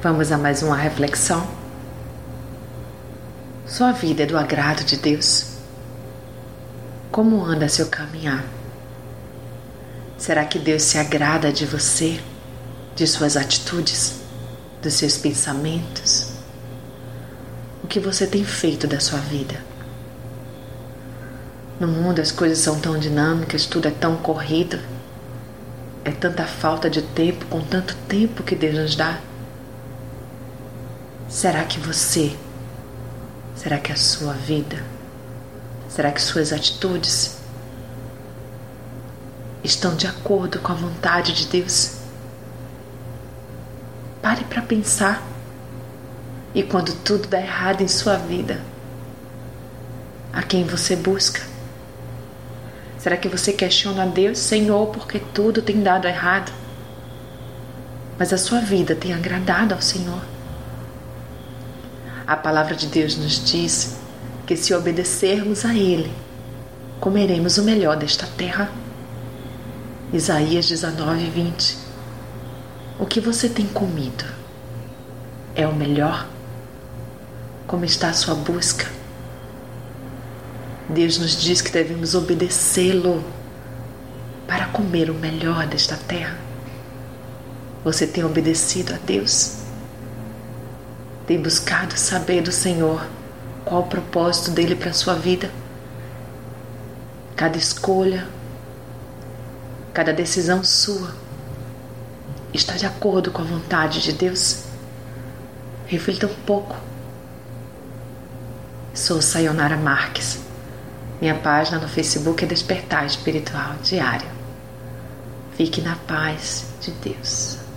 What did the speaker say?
Vamos a mais uma reflexão. Sua vida é do agrado de Deus? Como anda seu caminhar? Será que Deus se agrada de você, de suas atitudes, dos seus pensamentos? O que você tem feito da sua vida? No mundo as coisas são tão dinâmicas, tudo é tão corrido, é tanta falta de tempo com tanto tempo que Deus nos dá. Será que você, será que a sua vida, será que suas atitudes estão de acordo com a vontade de Deus? Pare para pensar. E quando tudo dá errado em sua vida, a quem você busca? Será que você questiona a Deus, Senhor, porque tudo tem dado errado? Mas a sua vida tem agradado ao Senhor? A palavra de Deus nos diz que se obedecermos a Ele, comeremos o melhor desta terra. Isaías 19, 20. O que você tem comido é o melhor? Como está a sua busca? Deus nos diz que devemos obedecê-lo para comer o melhor desta terra. Você tem obedecido a Deus? Tem buscado saber do Senhor qual o propósito dele para a sua vida. Cada escolha, cada decisão sua está de acordo com a vontade de Deus? Reflita um pouco. Sou Sayonara Marques. Minha página no Facebook é Despertar Espiritual Diário. Fique na paz de Deus.